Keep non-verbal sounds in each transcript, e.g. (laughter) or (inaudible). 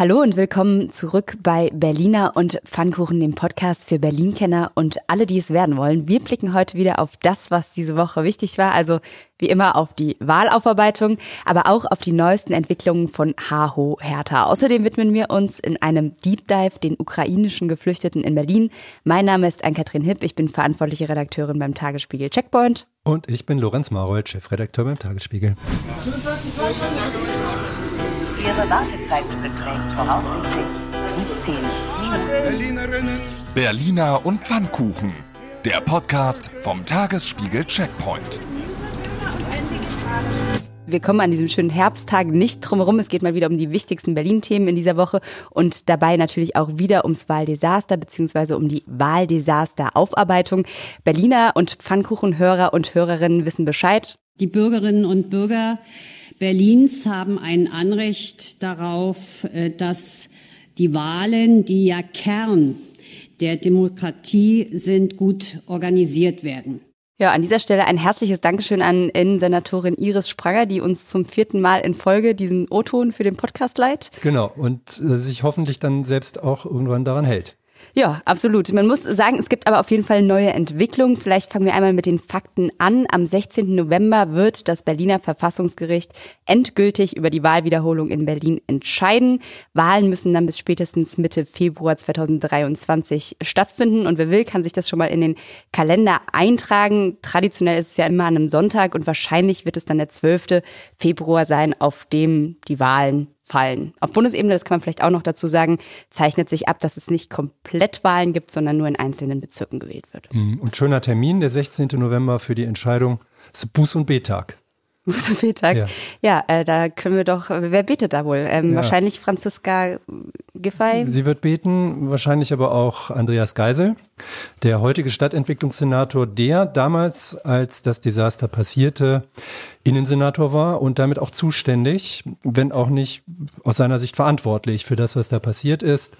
Hallo und willkommen zurück bei Berliner und Pfannkuchen, dem Podcast für Berlin-Kenner und alle, die es werden wollen. Wir blicken heute wieder auf das, was diese Woche wichtig war, also wie immer auf die Wahlaufarbeitung, aber auch auf die neuesten Entwicklungen von HHO Hertha. Außerdem widmen wir uns in einem Deep Dive den ukrainischen Geflüchteten in Berlin. Mein Name ist Ann-Kathrin Hipp, ich bin verantwortliche Redakteurin beim Tagesspiegel Checkpoint. Und ich bin Lorenz Marold, Chefredakteur beim Tagesspiegel. Ihre Wartezeit beträgt voraussichtlich 15 Minuten. Berliner und Pfannkuchen. Der Podcast vom Tagesspiegel Checkpoint. Wir kommen an diesem schönen Herbsttag nicht drumherum. Es geht mal wieder um die wichtigsten Berlin-Themen in dieser Woche und dabei natürlich auch wieder ums Wahldesaster beziehungsweise um die Wahldesaster-Aufarbeitung. Berliner und Pfannkuchenhörer und Hörerinnen wissen Bescheid. Die Bürgerinnen und Bürger Berlins haben ein Anrecht darauf, äh, dass die Wahlen, die ja Kern der Demokratie sind, gut organisiert werden. Ja, an dieser Stelle ein herzliches Dankeschön an Innensenatorin Iris Spranger, die uns zum vierten Mal in Folge diesen O-Ton für den Podcast leiht. Genau, und äh, sich hoffentlich dann selbst auch irgendwann daran hält. Ja, absolut. Man muss sagen, es gibt aber auf jeden Fall neue Entwicklungen. Vielleicht fangen wir einmal mit den Fakten an. Am 16. November wird das Berliner Verfassungsgericht endgültig über die Wahlwiederholung in Berlin entscheiden. Wahlen müssen dann bis spätestens Mitte Februar 2023 stattfinden. Und wer will, kann sich das schon mal in den Kalender eintragen. Traditionell ist es ja immer an einem Sonntag und wahrscheinlich wird es dann der 12. Februar sein, auf dem die Wahlen fallen. Auf Bundesebene, das kann man vielleicht auch noch dazu sagen, zeichnet sich ab, dass es nicht komplett Wahlen gibt, sondern nur in einzelnen Bezirken gewählt wird. Und schöner Termin, der 16. November für die Entscheidung. Ist Buß- und Betag. (laughs) Betag. Ja, ja äh, da können wir doch, wer betet da wohl? Ähm, ja. Wahrscheinlich Franziska Giffey. Sie wird beten, wahrscheinlich aber auch Andreas Geisel, der heutige Stadtentwicklungssenator, der damals, als das Desaster passierte, Innensenator war und damit auch zuständig, wenn auch nicht aus seiner Sicht verantwortlich für das, was da passiert ist.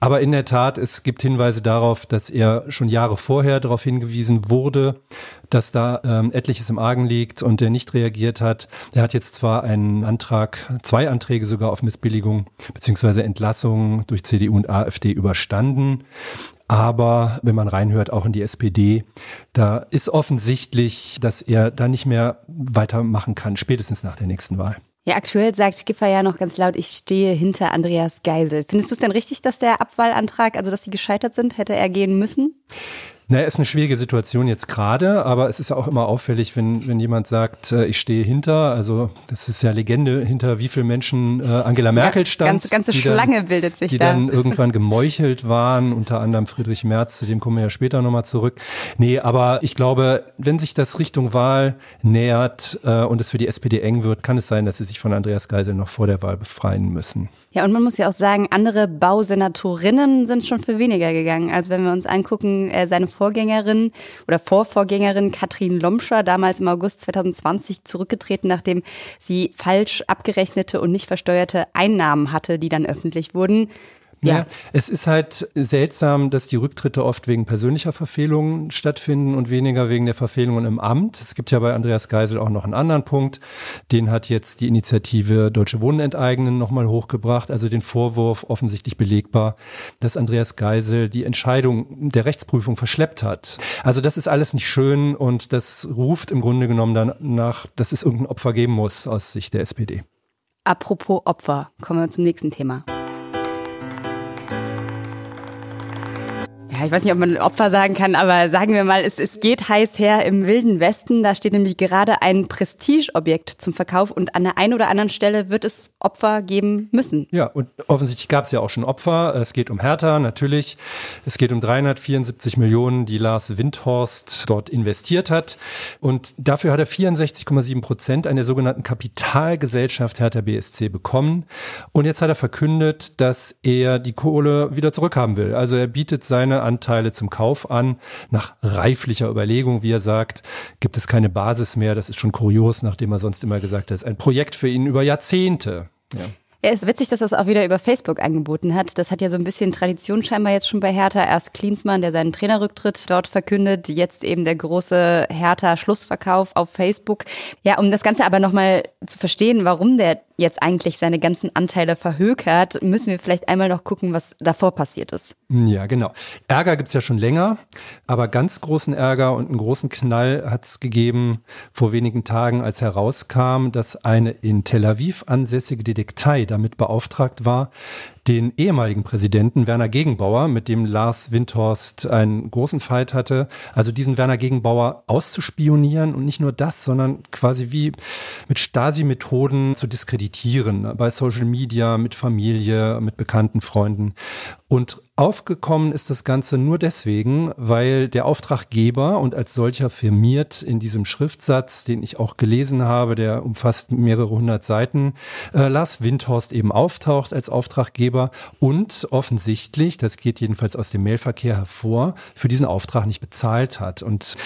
Aber in der Tat, es gibt Hinweise darauf, dass er schon Jahre vorher darauf hingewiesen wurde, dass da ähm, etliches im Argen liegt und der nicht reagiert hat. Er hat jetzt zwar einen Antrag, zwei Anträge sogar auf Missbilligung beziehungsweise Entlassung durch CDU und AfD überstanden. Aber wenn man reinhört, auch in die SPD, da ist offensichtlich, dass er da nicht mehr weitermachen kann, spätestens nach der nächsten Wahl. Ja, aktuell sagt Giffer ja noch ganz laut, ich stehe hinter Andreas Geisel. Findest du es denn richtig, dass der Abwahlantrag, also dass die gescheitert sind, hätte er gehen müssen? Naja, ist eine schwierige Situation jetzt gerade, aber es ist ja auch immer auffällig, wenn, wenn jemand sagt, äh, ich stehe hinter, also das ist ja Legende, hinter wie viele Menschen äh, Angela Merkel stand. Ja, ganze, ganze Schlange dann, bildet sich die da. Die dann (laughs) irgendwann gemeuchelt waren, unter anderem Friedrich Merz, zu dem kommen wir ja später nochmal zurück. Nee, aber ich glaube, wenn sich das Richtung Wahl nähert äh, und es für die SPD eng wird, kann es sein, dass sie sich von Andreas Geisel noch vor der Wahl befreien müssen. Ja, und man muss ja auch sagen, andere Bausenatorinnen sind schon für weniger gegangen. Also wenn wir uns angucken, äh, seine Vorgängerin oder Vorvorgängerin Katrin Lomscher, damals im August 2020 zurückgetreten, nachdem sie falsch abgerechnete und nicht versteuerte Einnahmen hatte, die dann öffentlich wurden. Ja. ja. es ist halt seltsam, dass die Rücktritte oft wegen persönlicher Verfehlungen stattfinden und weniger wegen der Verfehlungen im Amt. Es gibt ja bei Andreas Geisel auch noch einen anderen Punkt. Den hat jetzt die Initiative Deutsche Wohnen enteignen nochmal hochgebracht. Also den Vorwurf offensichtlich belegbar, dass Andreas Geisel die Entscheidung der Rechtsprüfung verschleppt hat. Also das ist alles nicht schön und das ruft im Grunde genommen danach, dass es irgendein Opfer geben muss aus Sicht der SPD. Apropos Opfer, kommen wir zum nächsten Thema. Ich weiß nicht, ob man Opfer sagen kann, aber sagen wir mal, es, es geht heiß her im Wilden Westen. Da steht nämlich gerade ein Prestigeobjekt zum Verkauf und an der einen oder anderen Stelle wird es Opfer geben müssen. Ja, und offensichtlich gab es ja auch schon Opfer. Es geht um Hertha, natürlich. Es geht um 374 Millionen, die Lars Windhorst dort investiert hat. Und dafür hat er 64,7 Prozent an der sogenannten Kapitalgesellschaft Hertha BSC bekommen. Und jetzt hat er verkündet, dass er die Kohle wieder zurückhaben will. Also er bietet seine Anteile zum Kauf an. Nach reiflicher Überlegung, wie er sagt, gibt es keine Basis mehr. Das ist schon kurios, nachdem er sonst immer gesagt hat, es ist ein Projekt für ihn über Jahrzehnte. Ja. Ja, ist witzig, dass das auch wieder über Facebook angeboten hat. Das hat ja so ein bisschen Tradition scheinbar jetzt schon bei Hertha. Erst Klinsmann, der seinen Trainerrücktritt dort verkündet, jetzt eben der große Hertha-Schlussverkauf auf Facebook. Ja, um das Ganze aber nochmal zu verstehen, warum der jetzt eigentlich seine ganzen Anteile verhökert, müssen wir vielleicht einmal noch gucken, was davor passiert ist. Ja, genau. Ärger gibt's ja schon länger, aber ganz großen Ärger und einen großen Knall hat's gegeben vor wenigen Tagen, als herauskam, dass eine in Tel Aviv ansässige Detektei damit beauftragt war, den ehemaligen Präsidenten Werner Gegenbauer, mit dem Lars Windhorst einen großen Fight hatte, also diesen Werner Gegenbauer auszuspionieren und nicht nur das, sondern quasi wie mit Stasi-Methoden zu diskreditieren, bei Social Media, mit Familie, mit bekannten Freunden. Und Aufgekommen ist das Ganze nur deswegen, weil der Auftraggeber und als solcher firmiert in diesem Schriftsatz, den ich auch gelesen habe, der umfasst mehrere hundert Seiten, äh, Lars Windhorst eben auftaucht als Auftraggeber und offensichtlich, das geht jedenfalls aus dem Mailverkehr hervor, für diesen Auftrag nicht bezahlt hat. Und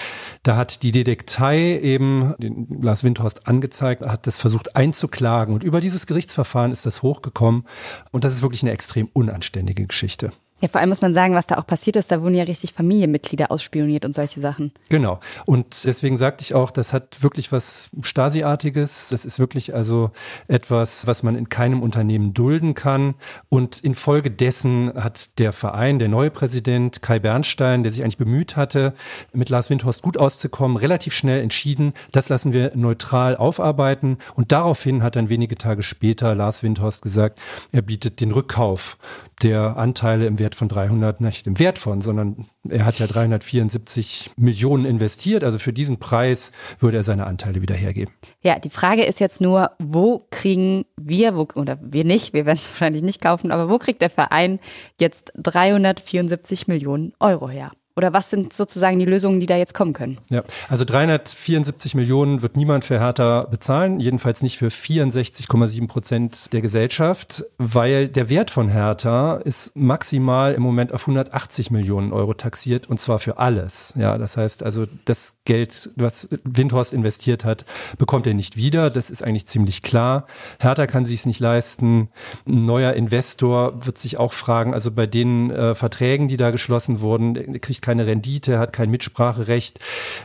da hat die Detektei eben den Lars Windhorst angezeigt, hat das versucht einzuklagen und über dieses Gerichtsverfahren ist das hochgekommen und das ist wirklich eine extrem unanständige Geschichte. Ja, vor allem muss man sagen, was da auch passiert ist, da wurden ja richtig Familienmitglieder ausspioniert und solche Sachen. Genau. Und deswegen sagte ich auch, das hat wirklich was Stasi-artiges. Das ist wirklich also etwas, was man in keinem Unternehmen dulden kann. Und infolgedessen hat der Verein, der neue Präsident Kai Bernstein, der sich eigentlich bemüht hatte, mit Lars Windhorst gut auszukommen, relativ schnell entschieden, das lassen wir neutral aufarbeiten. Und daraufhin hat dann wenige Tage später Lars Windhorst gesagt, er bietet den Rückkauf der Anteile im Wert von 300, nicht im Wert von, sondern er hat ja 374 Millionen investiert. Also für diesen Preis würde er seine Anteile wieder hergeben. Ja, die Frage ist jetzt nur, wo kriegen wir, wo, oder wir nicht, wir werden es (laughs) wahrscheinlich nicht kaufen, aber wo kriegt der Verein jetzt 374 Millionen Euro her? Oder was sind sozusagen die Lösungen, die da jetzt kommen können? Ja, also 374 Millionen wird niemand für Hertha bezahlen, jedenfalls nicht für 64,7 Prozent der Gesellschaft, weil der Wert von Hertha ist maximal im Moment auf 180 Millionen Euro taxiert und zwar für alles. Ja, das heißt also, das Geld, was Windhorst investiert hat, bekommt er nicht wieder. Das ist eigentlich ziemlich klar. Hertha kann sich es nicht leisten. Ein neuer Investor wird sich auch fragen, also bei den äh, Verträgen, die da geschlossen wurden, kriegt keine Rendite, hat kein Mitspracherecht.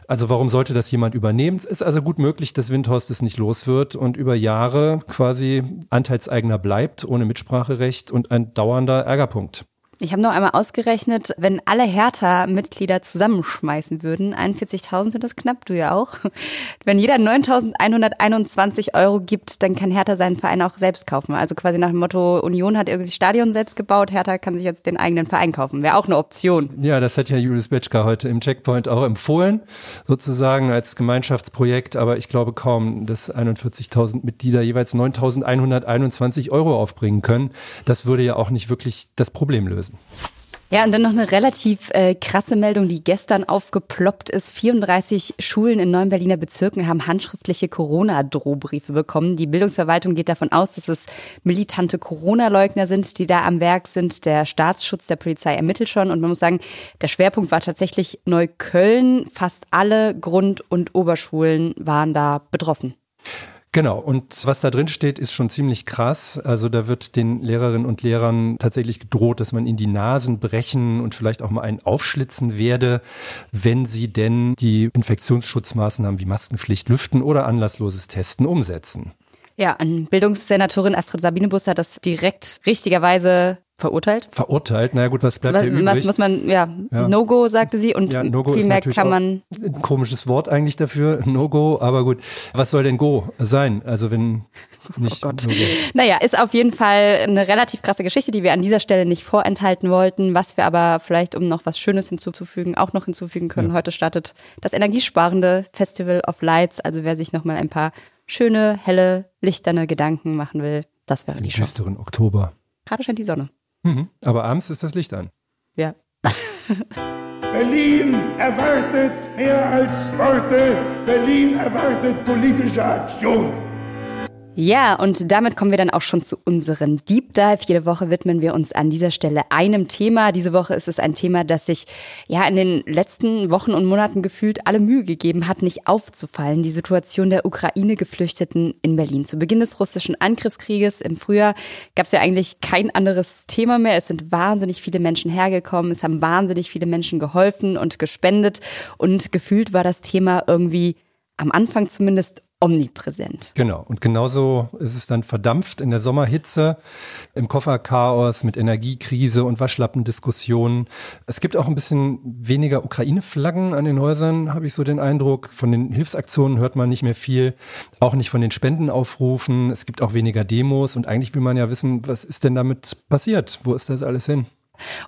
Also warum sollte das jemand übernehmen? Es ist also gut möglich, dass Windhorst es nicht los wird und über Jahre quasi Anteilseigner bleibt, ohne Mitspracherecht und ein dauernder Ärgerpunkt. Ich habe noch einmal ausgerechnet, wenn alle Hertha-Mitglieder zusammenschmeißen würden, 41.000 sind das knapp, du ja auch. Wenn jeder 9.121 Euro gibt, dann kann Hertha seinen Verein auch selbst kaufen. Also quasi nach dem Motto, Union hat irgendwie Stadion selbst gebaut, Hertha kann sich jetzt den eigenen Verein kaufen. Wäre auch eine Option. Ja, das hat ja Julius Betschka heute im Checkpoint auch empfohlen, sozusagen als Gemeinschaftsprojekt. Aber ich glaube kaum, dass 41.000 Mitglieder jeweils 9.121 Euro aufbringen können. Das würde ja auch nicht wirklich das Problem lösen. Ja, und dann noch eine relativ äh, krasse Meldung, die gestern aufgeploppt ist. 34 Schulen in neun Berliner Bezirken haben handschriftliche Corona-Drohbriefe bekommen. Die Bildungsverwaltung geht davon aus, dass es militante Corona-Leugner sind, die da am Werk sind. Der Staatsschutz der Polizei ermittelt schon. Und man muss sagen, der Schwerpunkt war tatsächlich Neukölln. Fast alle Grund- und Oberschulen waren da betroffen. Genau, und was da drin steht, ist schon ziemlich krass. Also da wird den Lehrerinnen und Lehrern tatsächlich gedroht, dass man ihnen die Nasen brechen und vielleicht auch mal einen aufschlitzen werde, wenn sie denn die Infektionsschutzmaßnahmen wie Maskenpflicht, Lüften oder anlassloses Testen umsetzen. Ja, an Bildungssenatorin Astrid Sabinebus hat das direkt richtigerweise verurteilt. Verurteilt, naja gut, was bleibt was, hier übrig? Was muss man, ja, ja. No-Go sagte sie und ja, no viel mehr kann man. Ein komisches Wort eigentlich dafür, (laughs) No-Go, aber gut. Was soll denn Go sein? Also wenn nicht. Oh Gott. No naja, ist auf jeden Fall eine relativ krasse Geschichte, die wir an dieser Stelle nicht vorenthalten wollten, was wir aber vielleicht, um noch was Schönes hinzuzufügen, auch noch hinzufügen können. Ja. Heute startet das energiesparende Festival of Lights. Also wer sich nochmal ein paar schöne, helle, lichterne Gedanken machen will, das wäre die Chance. düsteren Oktober. Gerade scheint die Sonne. Mhm. Aber abends ist das Licht an. Ja. (laughs) Berlin erwartet mehr als Worte. Berlin erwartet politische Aktion. Ja, und damit kommen wir dann auch schon zu unserem Deep Dive. Jede Woche widmen wir uns an dieser Stelle einem Thema. Diese Woche ist es ein Thema, das sich ja in den letzten Wochen und Monaten gefühlt alle Mühe gegeben hat, nicht aufzufallen. Die Situation der Ukraine-Geflüchteten in Berlin. Zu Beginn des russischen Angriffskrieges im Frühjahr gab es ja eigentlich kein anderes Thema mehr. Es sind wahnsinnig viele Menschen hergekommen. Es haben wahnsinnig viele Menschen geholfen und gespendet. Und gefühlt war das Thema irgendwie am Anfang zumindest omnipräsent. Genau. Und genauso ist es dann verdampft in der Sommerhitze, im Kofferchaos mit Energiekrise und Waschlappendiskussionen. Es gibt auch ein bisschen weniger Ukraine-Flaggen an den Häusern, habe ich so den Eindruck. Von den Hilfsaktionen hört man nicht mehr viel, auch nicht von den Spendenaufrufen. Es gibt auch weniger Demos und eigentlich will man ja wissen, was ist denn damit passiert? Wo ist das alles hin?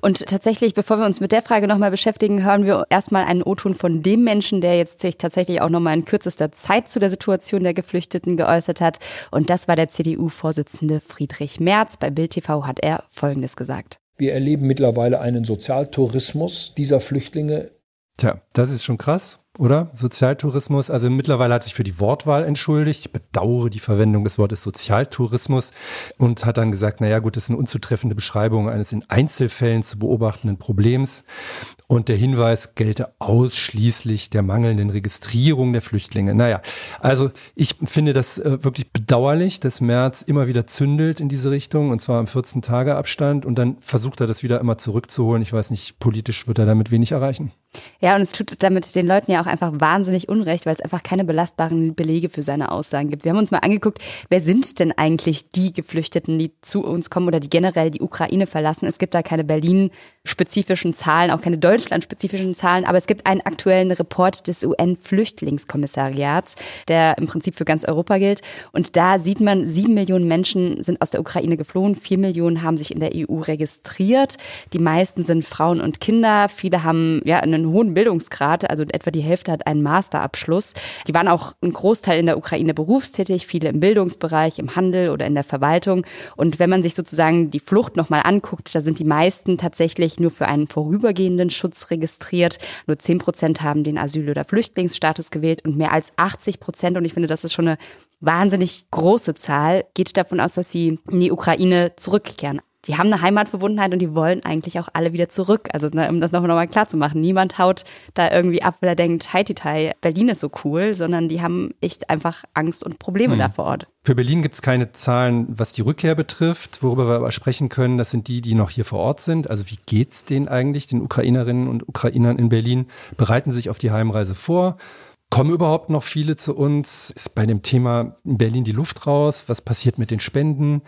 Und tatsächlich, bevor wir uns mit der Frage nochmal beschäftigen, hören wir erstmal einen O-Ton von dem Menschen, der jetzt sich tatsächlich auch nochmal in kürzester Zeit zu der Situation der Geflüchteten geäußert hat. Und das war der CDU-Vorsitzende Friedrich Merz. Bei Bild TV hat er Folgendes gesagt. Wir erleben mittlerweile einen Sozialtourismus dieser Flüchtlinge. Tja, das ist schon krass oder? Sozialtourismus. Also mittlerweile hat sich für die Wortwahl entschuldigt. Ich bedauere die Verwendung des Wortes Sozialtourismus und hat dann gesagt, naja gut, das ist eine unzutreffende Beschreibung eines in Einzelfällen zu beobachtenden Problems. Und der Hinweis gelte ausschließlich der mangelnden Registrierung der Flüchtlinge. Naja, also ich finde das äh, wirklich bedauerlich, dass Merz immer wieder zündelt in diese Richtung und zwar im 14 Tage Abstand und dann versucht er das wieder immer zurückzuholen. Ich weiß nicht, politisch wird er damit wenig erreichen. Ja, und es tut damit den Leuten ja auch einfach wahnsinnig unrecht, weil es einfach keine belastbaren Belege für seine Aussagen gibt. Wir haben uns mal angeguckt, wer sind denn eigentlich die Geflüchteten, die zu uns kommen oder die generell die Ukraine verlassen. Es gibt da keine Berlin-spezifischen Zahlen, auch keine Deutschland-spezifischen Zahlen, aber es gibt einen aktuellen Report des UN-Flüchtlingskommissariats, der im Prinzip für ganz Europa gilt. Und da sieht man, sieben Millionen Menschen sind aus der Ukraine geflohen, vier Millionen haben sich in der EU registriert. Die meisten sind Frauen und Kinder, viele haben ja einen hohen Bildungsgrad, also etwa die Hälfte hat einen Masterabschluss. Die waren auch ein Großteil in der Ukraine berufstätig, viele im Bildungsbereich, im Handel oder in der Verwaltung. Und wenn man sich sozusagen die Flucht nochmal anguckt, da sind die meisten tatsächlich nur für einen vorübergehenden Schutz registriert. Nur zehn Prozent haben den Asyl- oder Flüchtlingsstatus gewählt und mehr als 80 Prozent, und ich finde, das ist schon eine wahnsinnig große Zahl, geht davon aus, dass sie in die Ukraine zurückkehren die haben eine Heimatverbundenheit und die wollen eigentlich auch alle wieder zurück. Also ne, um das nochmal noch mal klar zu machen, niemand haut da irgendwie ab, weil er denkt, Haiti, Berlin ist so cool, sondern die haben echt einfach Angst und Probleme hm. da vor Ort. Für Berlin gibt es keine Zahlen, was die Rückkehr betrifft. Worüber wir aber sprechen können, das sind die, die noch hier vor Ort sind. Also wie geht's denen eigentlich, den Ukrainerinnen und Ukrainern in Berlin? Bereiten sich auf die Heimreise vor? Kommen überhaupt noch viele zu uns? Ist bei dem Thema in Berlin die Luft raus? Was passiert mit den Spenden?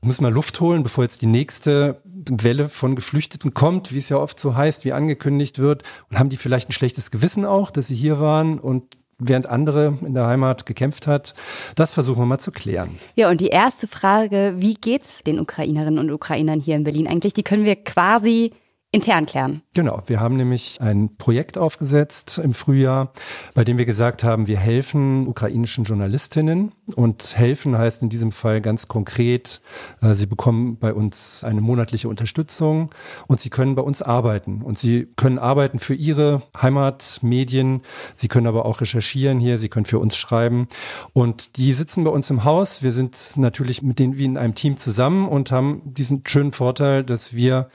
Müssen wir Luft holen, bevor jetzt die nächste Welle von Geflüchteten kommt, wie es ja oft so heißt, wie angekündigt wird? Und haben die vielleicht ein schlechtes Gewissen auch, dass sie hier waren und während andere in der Heimat gekämpft hat. Das versuchen wir mal zu klären. Ja, und die erste Frage, wie geht's den Ukrainerinnen und Ukrainern hier in Berlin eigentlich? Die können wir quasi intern klären. Genau, wir haben nämlich ein Projekt aufgesetzt im Frühjahr, bei dem wir gesagt haben, wir helfen ukrainischen Journalistinnen und helfen heißt in diesem Fall ganz konkret, äh, sie bekommen bei uns eine monatliche Unterstützung und sie können bei uns arbeiten und sie können arbeiten für ihre Heimatmedien, sie können aber auch recherchieren hier, sie können für uns schreiben und die sitzen bei uns im Haus. Wir sind natürlich mit denen wie in einem Team zusammen und haben diesen schönen Vorteil, dass wir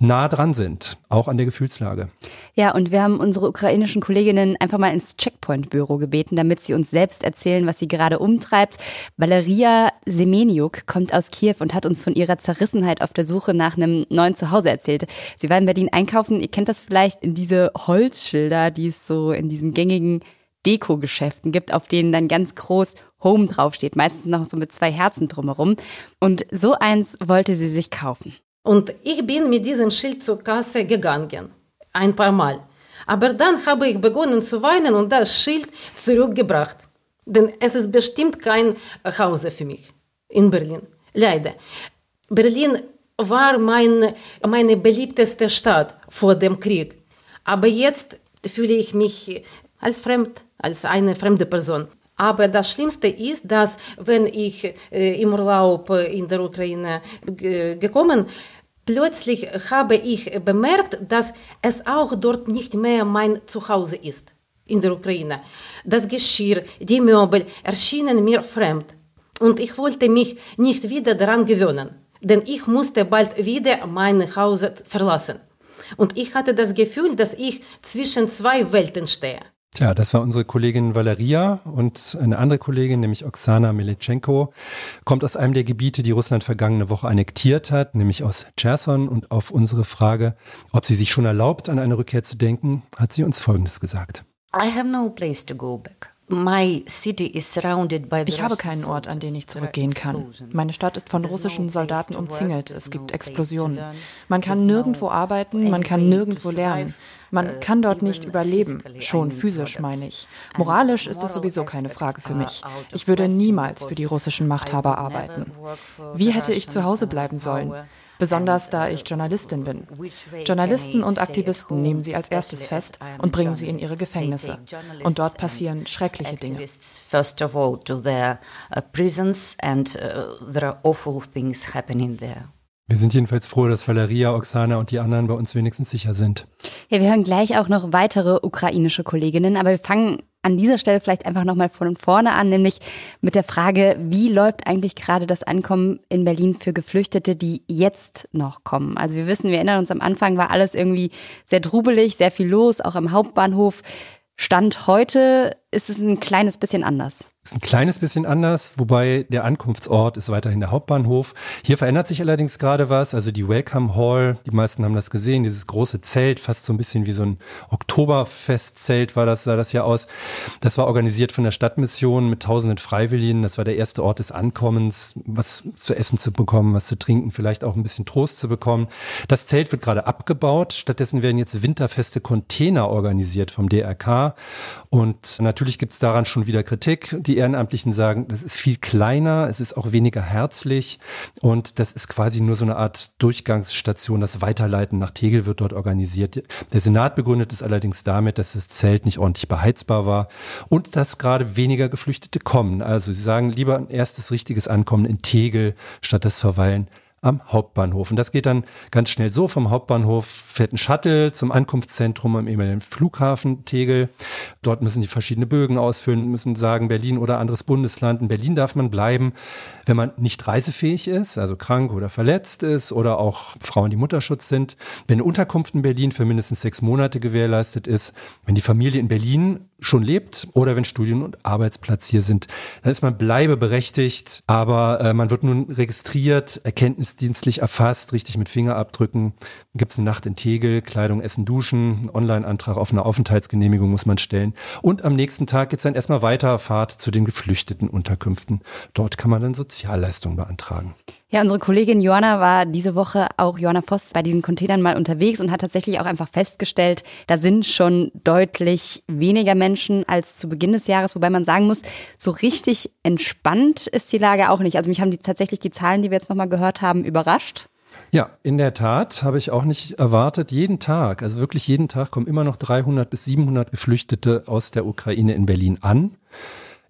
nah dran sind, auch an der Gefühlslage. Ja, und wir haben unsere ukrainischen Kolleginnen einfach mal ins Checkpoint-Büro gebeten, damit sie uns selbst erzählen, was sie gerade umtreibt. Valeria Semeniuk kommt aus Kiew und hat uns von ihrer Zerrissenheit auf der Suche nach einem neuen Zuhause erzählt. Sie war in Berlin einkaufen. Ihr kennt das vielleicht in diese Holzschilder, die es so in diesen gängigen Deko-Geschäften gibt, auf denen dann ganz groß Home draufsteht, meistens noch so mit zwei Herzen drumherum. Und so eins wollte sie sich kaufen. Und ich bin mit diesem Schild zur Kasse gegangen, ein paar Mal. Aber dann habe ich begonnen zu weinen und das Schild zurückgebracht. Denn es ist bestimmt kein Hause für mich in Berlin. Leider. Berlin war mein, meine beliebteste Stadt vor dem Krieg. Aber jetzt fühle ich mich als fremd, als eine fremde Person. Aber das Schlimmste ist, dass wenn ich äh, im Urlaub in der Ukraine gekommen plötzlich habe ich bemerkt, dass es auch dort nicht mehr mein Zuhause ist in der Ukraine. Das Geschirr, die Möbel erschienen mir fremd. Und ich wollte mich nicht wieder daran gewöhnen, denn ich musste bald wieder mein Haus verlassen. Und ich hatte das Gefühl, dass ich zwischen zwei Welten stehe. Tja, das war unsere Kollegin Valeria und eine andere Kollegin, nämlich Oksana Militschenko, kommt aus einem der Gebiete, die Russland vergangene Woche annektiert hat, nämlich aus Cherson. Und auf unsere Frage, ob sie sich schon erlaubt, an eine Rückkehr zu denken, hat sie uns Folgendes gesagt. I have no place to go back. Ich habe keinen Ort, an den ich zurückgehen kann. Meine Stadt ist von russischen Soldaten umzingelt. Es gibt Explosionen. Man kann nirgendwo arbeiten, man kann nirgendwo lernen. Man kann dort nicht überleben, schon physisch meine ich. Moralisch ist es sowieso keine Frage für mich. Ich würde niemals für die russischen Machthaber arbeiten. Wie hätte ich zu Hause bleiben sollen? besonders da ich Journalistin bin. Journalisten und Aktivisten nehmen sie als erstes fest und bringen sie in ihre Gefängnisse. Und dort passieren schreckliche Dinge. First of all to their uh, prisons and uh, there are awful things happening there. Wir sind jedenfalls froh, dass Valeria, Oksana und die anderen bei uns wenigstens sicher sind. Ja, wir hören gleich auch noch weitere ukrainische Kolleginnen, aber wir fangen an dieser Stelle vielleicht einfach nochmal von vorne an, nämlich mit der Frage, wie läuft eigentlich gerade das Ankommen in Berlin für Geflüchtete, die jetzt noch kommen? Also wir wissen, wir erinnern uns, am Anfang war alles irgendwie sehr trubelig, sehr viel los, auch am Hauptbahnhof. Stand heute ist es ein kleines bisschen anders. Ist ein kleines bisschen anders, wobei der Ankunftsort ist weiterhin der Hauptbahnhof. Hier verändert sich allerdings gerade was. Also die Welcome Hall, die meisten haben das gesehen, dieses große Zelt, fast so ein bisschen wie so ein Oktoberfestzelt war das, sah das ja aus. Das war organisiert von der Stadtmission mit tausenden Freiwilligen. Das war der erste Ort des Ankommens, was zu essen zu bekommen, was zu trinken, vielleicht auch ein bisschen Trost zu bekommen. Das Zelt wird gerade abgebaut. Stattdessen werden jetzt winterfeste Container organisiert vom DRK. Und natürlich gibt es daran schon wieder Kritik die Ehrenamtlichen sagen, das ist viel kleiner, es ist auch weniger herzlich und das ist quasi nur so eine Art Durchgangsstation. Das Weiterleiten nach Tegel wird dort organisiert. Der Senat begründet es allerdings damit, dass das Zelt nicht ordentlich beheizbar war und dass gerade weniger Geflüchtete kommen. Also sie sagen lieber ein erstes richtiges Ankommen in Tegel statt das Verweilen am Hauptbahnhof. Und das geht dann ganz schnell so. Vom Hauptbahnhof fährt ein Shuttle zum Ankunftszentrum am ehemaligen Flughafen Tegel. Dort müssen die verschiedene Bögen ausfüllen, müssen sagen Berlin oder anderes Bundesland. In Berlin darf man bleiben, wenn man nicht reisefähig ist, also krank oder verletzt ist oder auch Frauen, die Mutterschutz sind. Wenn eine Unterkunft in Berlin für mindestens sechs Monate gewährleistet ist, wenn die Familie in Berlin schon lebt oder wenn Studien- und Arbeitsplatz hier sind, dann ist man bleibeberechtigt, aber äh, man wird nun registriert, erkenntnisdienstlich erfasst, richtig mit Fingerabdrücken. Gibt es eine Nacht in Tegel, Kleidung, Essen, Duschen, Online-Antrag auf eine Aufenthaltsgenehmigung muss man stellen. Und am nächsten Tag geht es dann erstmal weiter, Fahrt zu den geflüchteten Unterkünften. Dort kann man dann Sozialleistungen beantragen. Ja, unsere Kollegin Joanna war diese Woche auch Joanna Voss bei diesen Containern mal unterwegs und hat tatsächlich auch einfach festgestellt, da sind schon deutlich weniger Menschen als zu Beginn des Jahres, wobei man sagen muss, so richtig entspannt ist die Lage auch nicht. Also mich haben die tatsächlich die Zahlen, die wir jetzt nochmal gehört haben, überrascht. Ja, in der Tat habe ich auch nicht erwartet. Jeden Tag, also wirklich jeden Tag kommen immer noch 300 bis 700 Geflüchtete aus der Ukraine in Berlin an.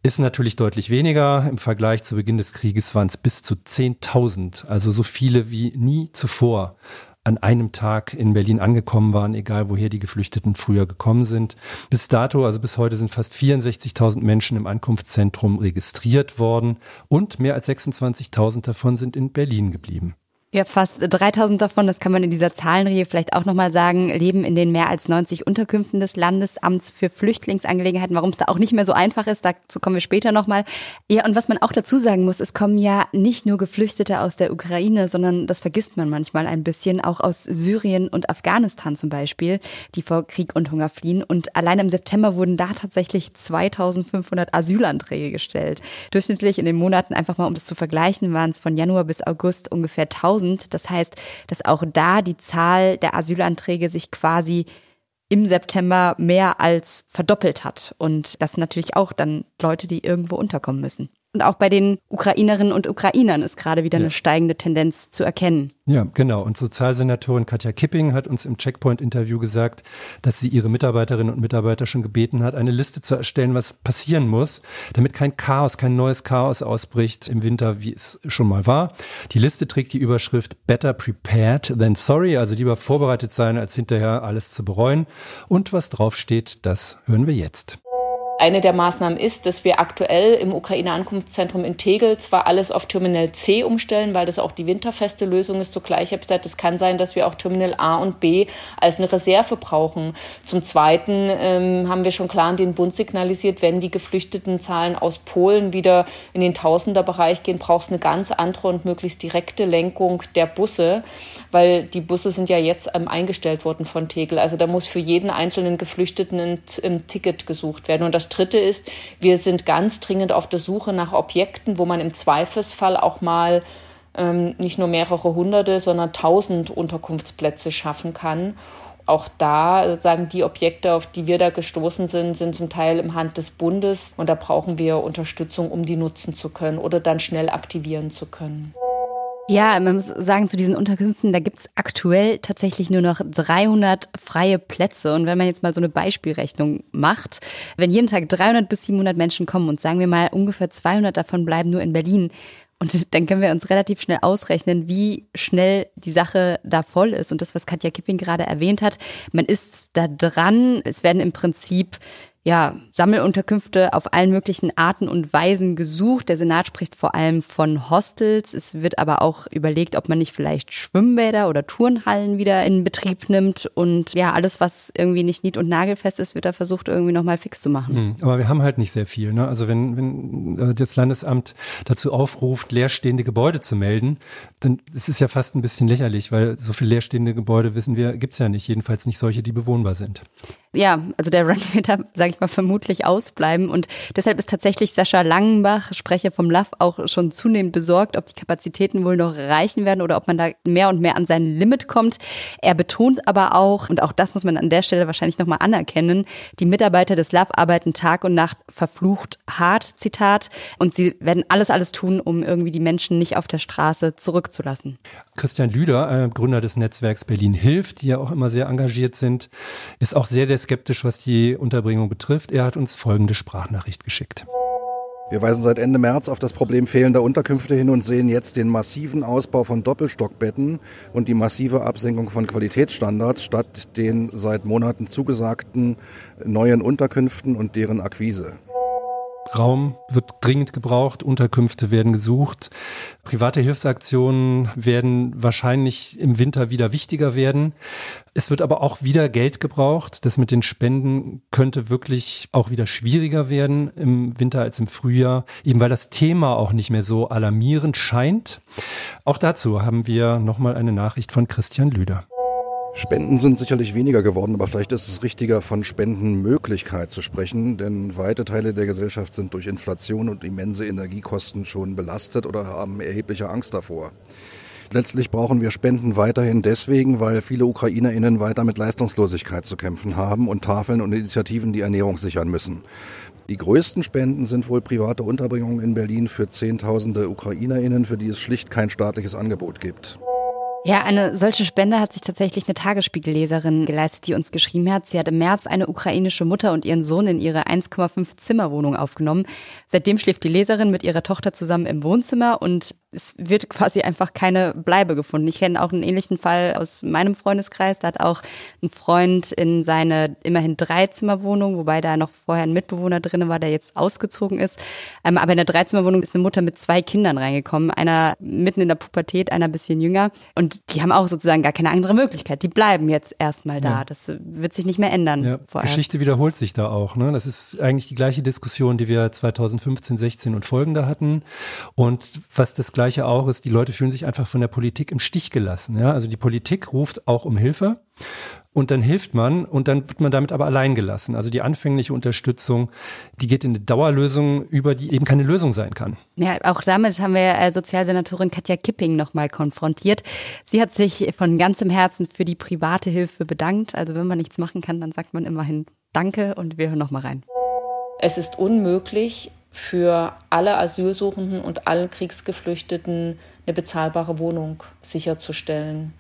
Ist natürlich deutlich weniger. Im Vergleich zu Beginn des Krieges waren es bis zu 10.000, also so viele wie nie zuvor an einem Tag in Berlin angekommen waren, egal woher die Geflüchteten früher gekommen sind. Bis dato, also bis heute sind fast 64.000 Menschen im Ankunftszentrum registriert worden und mehr als 26.000 davon sind in Berlin geblieben. Ja, fast 3000 davon, das kann man in dieser Zahlenreihe vielleicht auch nochmal sagen, leben in den mehr als 90 Unterkünften des Landesamts für Flüchtlingsangelegenheiten, warum es da auch nicht mehr so einfach ist, dazu kommen wir später nochmal. Ja, und was man auch dazu sagen muss, es kommen ja nicht nur Geflüchtete aus der Ukraine, sondern das vergisst man manchmal ein bisschen, auch aus Syrien und Afghanistan zum Beispiel, die vor Krieg und Hunger fliehen. Und allein im September wurden da tatsächlich 2500 Asylanträge gestellt. Durchschnittlich in den Monaten, einfach mal um das zu vergleichen, waren es von Januar bis August ungefähr 1000 1000. Das heißt, dass auch da die Zahl der Asylanträge sich quasi im September mehr als verdoppelt hat. Und das sind natürlich auch dann Leute, die irgendwo unterkommen müssen. Und auch bei den Ukrainerinnen und Ukrainern ist gerade wieder ja. eine steigende Tendenz zu erkennen. Ja, genau. Und Sozialsenatorin Katja Kipping hat uns im Checkpoint-Interview gesagt, dass sie ihre Mitarbeiterinnen und Mitarbeiter schon gebeten hat, eine Liste zu erstellen, was passieren muss, damit kein Chaos, kein neues Chaos ausbricht im Winter, wie es schon mal war. Die Liste trägt die Überschrift Better Prepared Than Sorry, also lieber vorbereitet sein, als hinterher alles zu bereuen. Und was draufsteht, das hören wir jetzt. Eine der Maßnahmen ist, dass wir aktuell im Ukraine-Ankunftszentrum in Tegel zwar alles auf Terminal C umstellen, weil das auch die winterfeste Lösung ist. Zugleich habe ich gesagt, es kann sein, dass wir auch Terminal A und B als eine Reserve brauchen. Zum Zweiten ähm, haben wir schon klar an den Bund signalisiert, wenn die Geflüchtetenzahlen aus Polen wieder in den Tausenderbereich gehen, braucht es eine ganz andere und möglichst direkte Lenkung der Busse, weil die Busse sind ja jetzt ähm, eingestellt worden von Tegel. Also da muss für jeden einzelnen Geflüchteten ein, ein Ticket gesucht werden. Und das Dritte ist, wir sind ganz dringend auf der Suche nach Objekten, wo man im Zweifelsfall auch mal ähm, nicht nur mehrere hunderte, sondern tausend Unterkunftsplätze schaffen kann. Auch da sagen die Objekte, auf die wir da gestoßen sind, sind zum Teil im Hand des Bundes und da brauchen wir Unterstützung, um die nutzen zu können oder dann schnell aktivieren zu können. Ja, man muss sagen, zu diesen Unterkünften, da gibt's aktuell tatsächlich nur noch 300 freie Plätze. Und wenn man jetzt mal so eine Beispielrechnung macht, wenn jeden Tag 300 bis 700 Menschen kommen und sagen wir mal ungefähr 200 davon bleiben nur in Berlin, und (laughs) dann können wir uns relativ schnell ausrechnen, wie schnell die Sache da voll ist. Und das, was Katja Kipping gerade erwähnt hat, man ist da dran. Es werden im Prinzip ja, Sammelunterkünfte auf allen möglichen Arten und Weisen gesucht. Der Senat spricht vor allem von Hostels. Es wird aber auch überlegt, ob man nicht vielleicht Schwimmbäder oder Turnhallen wieder in Betrieb nimmt. Und ja, alles, was irgendwie nicht nied- und nagelfest ist, wird da versucht, irgendwie nochmal fix zu machen. Hm, aber wir haben halt nicht sehr viel. Ne? Also wenn, wenn äh, das Landesamt dazu aufruft, leerstehende Gebäude zu melden, dann ist es ja fast ein bisschen lächerlich, weil so viele leerstehende Gebäude, wissen wir, gibt's ja nicht. Jedenfalls nicht solche, die bewohnbar sind ja, also der (laughs) Run wird da, sage ich mal, vermutlich ausbleiben. Und deshalb ist tatsächlich Sascha Langenbach, Sprecher vom LAF, auch schon zunehmend besorgt, ob die Kapazitäten wohl noch reichen werden oder ob man da mehr und mehr an sein Limit kommt. Er betont aber auch, und auch das muss man an der Stelle wahrscheinlich nochmal anerkennen, die Mitarbeiter des LAF arbeiten Tag und Nacht verflucht hart, Zitat, und sie werden alles, alles tun, um irgendwie die Menschen nicht auf der Straße zurückzulassen. Christian Lüder, äh, Gründer des Netzwerks Berlin Hilft, die ja auch immer sehr engagiert sind, ist auch sehr, sehr skeptisch, was die Unterbringung betrifft. Er hat uns folgende Sprachnachricht geschickt. Wir weisen seit Ende März auf das Problem fehlender Unterkünfte hin und sehen jetzt den massiven Ausbau von Doppelstockbetten und die massive Absenkung von Qualitätsstandards statt den seit Monaten zugesagten neuen Unterkünften und deren Akquise. Raum wird dringend gebraucht, Unterkünfte werden gesucht. Private Hilfsaktionen werden wahrscheinlich im Winter wieder wichtiger werden. Es wird aber auch wieder Geld gebraucht. Das mit den Spenden könnte wirklich auch wieder schwieriger werden im Winter als im Frühjahr, eben weil das Thema auch nicht mehr so alarmierend scheint. Auch dazu haben wir nochmal eine Nachricht von Christian Lüder. Spenden sind sicherlich weniger geworden, aber vielleicht ist es richtiger, von Spendenmöglichkeit zu sprechen, denn weite Teile der Gesellschaft sind durch Inflation und immense Energiekosten schon belastet oder haben erhebliche Angst davor. Letztlich brauchen wir Spenden weiterhin deswegen, weil viele UkrainerInnen weiter mit Leistungslosigkeit zu kämpfen haben und Tafeln und Initiativen die Ernährung sichern müssen. Die größten Spenden sind wohl private Unterbringungen in Berlin für Zehntausende UkrainerInnen, für die es schlicht kein staatliches Angebot gibt. Ja, eine solche Spende hat sich tatsächlich eine Tagesspiegelleserin geleistet, die uns geschrieben hat. Sie hat im März eine ukrainische Mutter und ihren Sohn in ihre 1,5 Zimmerwohnung aufgenommen. Seitdem schläft die Leserin mit ihrer Tochter zusammen im Wohnzimmer und es wird quasi einfach keine Bleibe gefunden. Ich kenne auch einen ähnlichen Fall aus meinem Freundeskreis. Da hat auch ein Freund in seine immerhin Dreizimmerwohnung, wobei da noch vorher ein Mitbewohner drin war, der jetzt ausgezogen ist. Ähm, aber in der Dreizimmerwohnung ist eine Mutter mit zwei Kindern reingekommen. Einer mitten in der Pubertät, einer bisschen jünger. Und die haben auch sozusagen gar keine andere Möglichkeit. Die bleiben jetzt erstmal da. Ja. Das wird sich nicht mehr ändern. Ja, Geschichte wiederholt sich da auch. Ne? Das ist eigentlich die gleiche Diskussion, die wir 2015, 16 und folgende hatten. Und was das Gleiche auch ist, die Leute fühlen sich einfach von der Politik im Stich gelassen. Ja? Also die Politik ruft auch um Hilfe und dann hilft man und dann wird man damit aber allein gelassen. Also die anfängliche Unterstützung, die geht in eine Dauerlösung über, die eben keine Lösung sein kann. Ja, auch damit haben wir äh, Sozialsenatorin Katja Kipping nochmal konfrontiert. Sie hat sich von ganzem Herzen für die private Hilfe bedankt. Also wenn man nichts machen kann, dann sagt man immerhin Danke und wir hören nochmal rein. Es ist unmöglich, für alle Asylsuchenden und allen Kriegsgeflüchteten eine bezahlbare Wohnung sicherzustellen.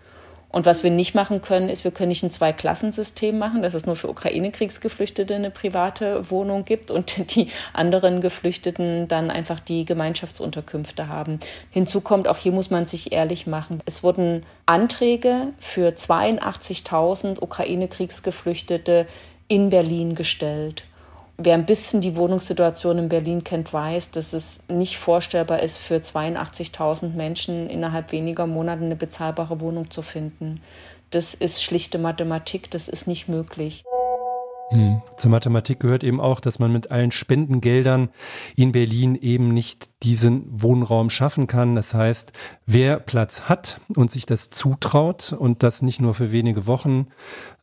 Und was wir nicht machen können, ist, wir können nicht ein Zweiklassensystem machen, dass es nur für Ukraine-Kriegsgeflüchtete eine private Wohnung gibt und (laughs) die anderen Geflüchteten dann einfach die Gemeinschaftsunterkünfte haben. Hinzu kommt, auch hier muss man sich ehrlich machen. Es wurden Anträge für 82.000 Ukraine-Kriegsgeflüchtete in Berlin gestellt. Wer ein bisschen die Wohnungssituation in Berlin kennt, weiß, dass es nicht vorstellbar ist, für 82.000 Menschen innerhalb weniger Monate eine bezahlbare Wohnung zu finden. Das ist schlichte Mathematik, das ist nicht möglich. Hm. Zur Mathematik gehört eben auch, dass man mit allen Spendengeldern in Berlin eben nicht diesen Wohnraum schaffen kann. Das heißt, wer Platz hat und sich das zutraut und das nicht nur für wenige Wochen,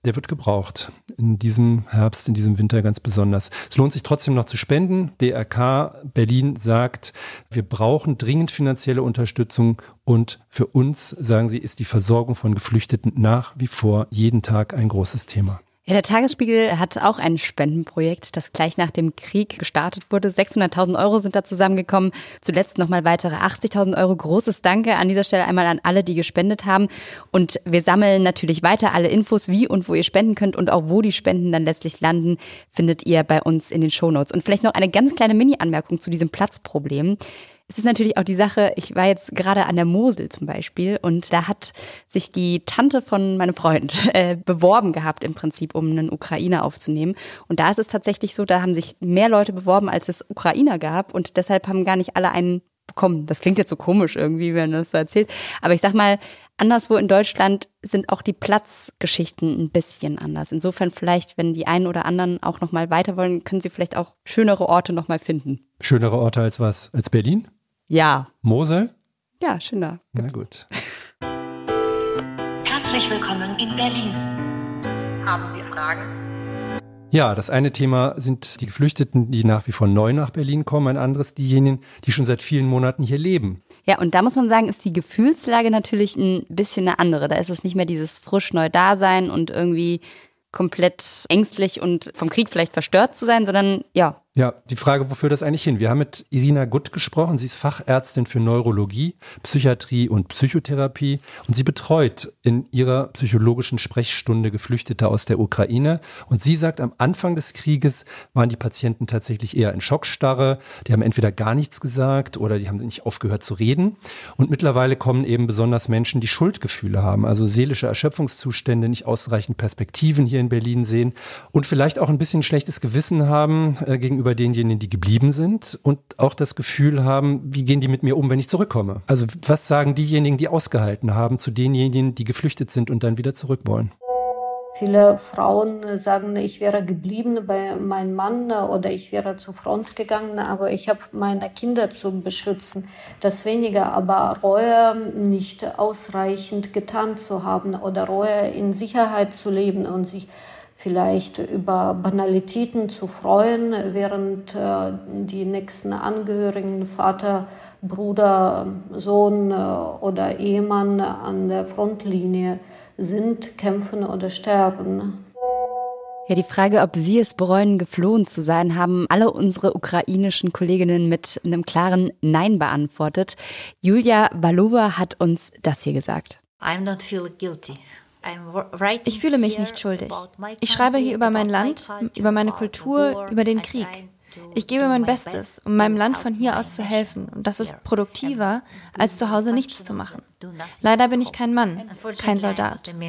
der wird gebraucht. In diesem Herbst, in diesem Winter ganz besonders. Es lohnt sich trotzdem noch zu spenden. DRK Berlin sagt, wir brauchen dringend finanzielle Unterstützung und für uns, sagen sie, ist die Versorgung von Geflüchteten nach wie vor jeden Tag ein großes Thema. Ja, der Tagesspiegel hat auch ein Spendenprojekt, das gleich nach dem Krieg gestartet wurde. 600.000 Euro sind da zusammengekommen. Zuletzt nochmal weitere 80.000 Euro. Großes Danke an dieser Stelle einmal an alle, die gespendet haben. Und wir sammeln natürlich weiter alle Infos, wie und wo ihr spenden könnt und auch wo die Spenden dann letztlich landen, findet ihr bei uns in den Shownotes. Und vielleicht noch eine ganz kleine Mini-Anmerkung zu diesem Platzproblem. Es ist natürlich auch die Sache, ich war jetzt gerade an der Mosel zum Beispiel und da hat sich die Tante von meinem Freund (laughs) äh, beworben gehabt im Prinzip, um einen Ukrainer aufzunehmen. Und da ist es tatsächlich so, da haben sich mehr Leute beworben, als es Ukrainer gab und deshalb haben gar nicht alle einen bekommen. Das klingt jetzt so komisch irgendwie, wenn das so erzählt. Aber ich sag mal, anderswo in Deutschland sind auch die Platzgeschichten ein bisschen anders. Insofern vielleicht, wenn die einen oder anderen auch nochmal weiter wollen, können sie vielleicht auch schönere Orte nochmal finden. Schönere Orte als was? Als Berlin? Ja. Mosel? Ja, schöner. Na gut. Herzlich willkommen in Berlin. Haben Sie Fragen? Ja, das eine Thema sind die Geflüchteten, die nach wie vor neu nach Berlin kommen, ein anderes diejenigen, die schon seit vielen Monaten hier leben. Ja, und da muss man sagen, ist die Gefühlslage natürlich ein bisschen eine andere. Da ist es nicht mehr dieses frisch neu Dasein und irgendwie komplett ängstlich und vom Krieg vielleicht verstört zu sein, sondern ja, ja, die Frage, wofür das eigentlich hin? Wir haben mit Irina Gutt gesprochen. Sie ist Fachärztin für Neurologie, Psychiatrie und Psychotherapie und sie betreut in ihrer psychologischen Sprechstunde Geflüchtete aus der Ukraine. Und sie sagt, am Anfang des Krieges waren die Patienten tatsächlich eher in Schockstarre. Die haben entweder gar nichts gesagt oder die haben nicht aufgehört zu reden. Und mittlerweile kommen eben besonders Menschen, die Schuldgefühle haben, also seelische Erschöpfungszustände, nicht ausreichend Perspektiven hier in Berlin sehen und vielleicht auch ein bisschen schlechtes Gewissen haben äh, gegenüber gegenüber denjenigen, die geblieben sind und auch das Gefühl haben, wie gehen die mit mir um, wenn ich zurückkomme? Also was sagen diejenigen, die ausgehalten haben, zu denjenigen, die geflüchtet sind und dann wieder zurück wollen? Viele Frauen sagen, ich wäre geblieben bei meinem Mann oder ich wäre zur Front gegangen, aber ich habe meine Kinder zu beschützen. Das weniger, aber Reue nicht ausreichend getan zu haben oder Reue in Sicherheit zu leben und sich vielleicht über Banalitäten zu freuen, während äh, die nächsten Angehörigen, Vater, Bruder, Sohn äh, oder Ehemann an der Frontlinie sind, kämpfen oder sterben. Ja, die Frage, ob Sie es bereuen, geflohen zu sein, haben alle unsere ukrainischen Kolleginnen mit einem klaren Nein beantwortet. Julia Valova hat uns das hier gesagt. I'm not feel guilty. Ich fühle mich nicht schuldig. Ich schreibe hier über mein Land, über meine Kultur, über den Krieg. Ich gebe mein Bestes, um meinem Land von hier aus zu helfen. Und das ist produktiver, als zu Hause nichts zu machen. Leider bin ich kein Mann, kein Soldat. (laughs)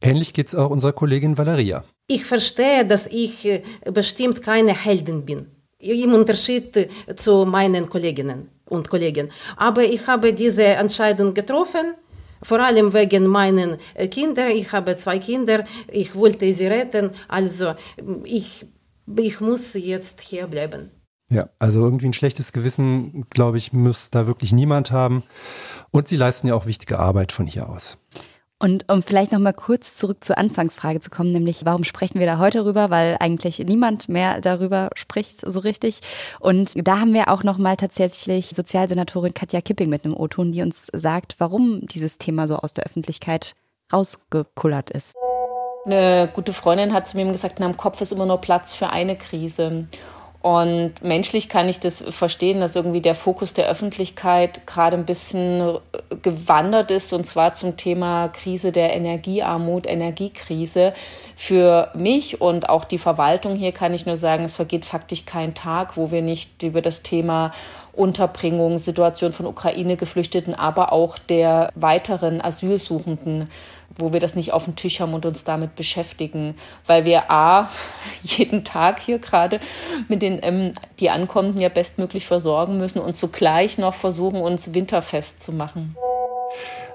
Ähnlich geht es auch unserer Kollegin Valeria. Ich verstehe, dass ich äh, bestimmt keine Heldin bin. Im Unterschied äh, zu meinen Kolleginnen und Kollegen. Aber ich habe diese Entscheidung getroffen vor allem wegen meinen Kindern. Ich habe zwei Kinder, ich wollte sie retten, also ich, ich muss jetzt hier bleiben. Ja, also irgendwie ein schlechtes Gewissen, glaube ich, muss da wirklich niemand haben. Und sie leisten ja auch wichtige Arbeit von hier aus. Und um vielleicht noch mal kurz zurück zur Anfangsfrage zu kommen, nämlich warum sprechen wir da heute darüber? Weil eigentlich niemand mehr darüber spricht so richtig. Und da haben wir auch noch mal tatsächlich Sozialsenatorin Katja Kipping mit einem O-Ton, die uns sagt, warum dieses Thema so aus der Öffentlichkeit rausgekullert ist. Eine gute Freundin hat zu mir gesagt, na, im Kopf ist immer nur Platz für eine Krise. Und menschlich kann ich das verstehen, dass irgendwie der Fokus der Öffentlichkeit gerade ein bisschen gewandert ist, und zwar zum Thema Krise der Energiearmut, Energiekrise. Für mich und auch die Verwaltung hier kann ich nur sagen, es vergeht faktisch kein Tag, wo wir nicht über das Thema Unterbringung, Situation von Ukraine-Geflüchteten, aber auch der weiteren Asylsuchenden wo wir das nicht auf dem Tisch haben und uns damit beschäftigen, weil wir a (laughs) jeden Tag hier gerade mit den ähm, die Ankommenden ja bestmöglich versorgen müssen und zugleich noch versuchen uns winterfest zu machen.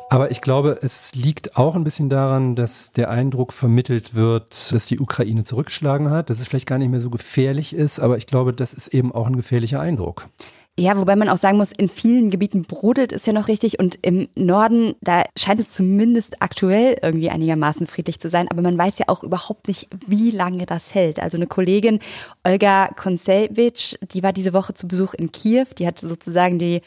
Aber ich glaube, es liegt auch ein bisschen daran, dass der Eindruck vermittelt wird, dass die Ukraine zurückgeschlagen hat, dass es vielleicht gar nicht mehr so gefährlich ist, aber ich glaube, das ist eben auch ein gefährlicher Eindruck. Ja, wobei man auch sagen muss, in vielen Gebieten brodelt es ja noch richtig und im Norden, da scheint es zumindest aktuell irgendwie einigermaßen friedlich zu sein, aber man weiß ja auch überhaupt nicht, wie lange das hält. Also eine Kollegin, Olga Konsevich, die war diese Woche zu Besuch in Kiew, die hat sozusagen die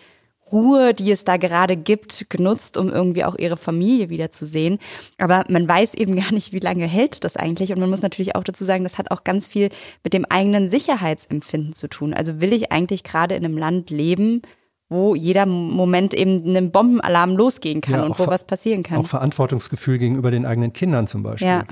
Ruhe, die es da gerade gibt, genutzt, um irgendwie auch ihre Familie wiederzusehen. Aber man weiß eben (laughs) gar nicht, wie lange hält das eigentlich. Und man muss natürlich auch dazu sagen, das hat auch ganz viel mit dem eigenen Sicherheitsempfinden zu tun. Also will ich eigentlich gerade in einem Land leben, wo jeder Moment eben einem Bombenalarm losgehen kann ja, und wo was passieren kann. Auch Verantwortungsgefühl gegenüber den eigenen Kindern zum Beispiel. Ja.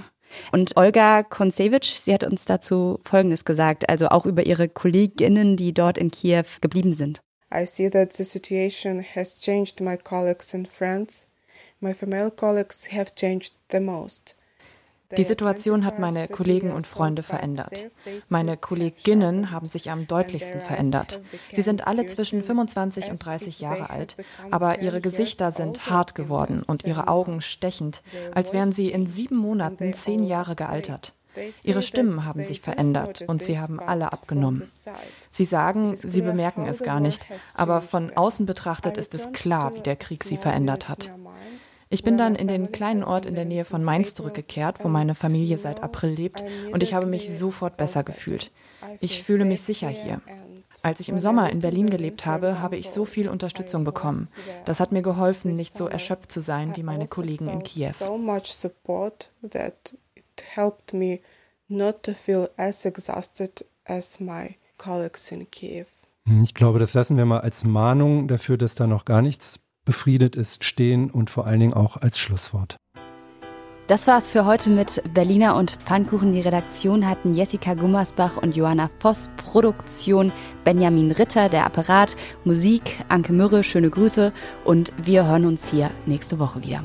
Und Olga Konsevich, sie hat uns dazu Folgendes gesagt, also auch über ihre Kolleginnen, die dort in Kiew geblieben sind. I see that the situation has changed my colleagues and friends. My female colleagues have changed the most. Die Situation hat meine Kollegen und Freunde verändert. Meine Kolleginnen haben sich am deutlichsten verändert. Sie sind alle zwischen 25 und 30 Jahre alt, aber ihre Gesichter sind hart geworden und ihre Augen stechend, als wären sie in sieben Monaten zehn Jahre gealtert. Ihre Stimmen haben sich verändert und sie haben alle abgenommen. Sie sagen, sie bemerken es gar nicht, aber von außen betrachtet ist es klar, wie der Krieg sie verändert hat. Ich bin dann in den kleinen Ort in der Nähe von Mainz zurückgekehrt, wo meine Familie seit April lebt, und ich habe mich sofort besser gefühlt. Ich fühle mich sicher hier. Als ich im Sommer in Berlin gelebt habe, habe ich so viel Unterstützung bekommen. Das hat mir geholfen, nicht so erschöpft zu sein wie meine Kollegen in Kiew helped me not to feel as exhausted as my colleagues in Kiev. Hm, ich glaube, das lassen wir mal als Mahnung dafür, dass da noch gar nichts befriedet ist, stehen und vor allen Dingen auch als Schlusswort. Das war's für heute mit Berliner und Pfannkuchen. Die Redaktion hatten Jessica Gummersbach und Johanna Voss, Produktion Benjamin Ritter, der Apparat, Musik Anke Mürre, schöne Grüße und wir hören uns hier nächste Woche wieder.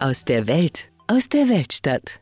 aus der Welt, aus der Weltstadt.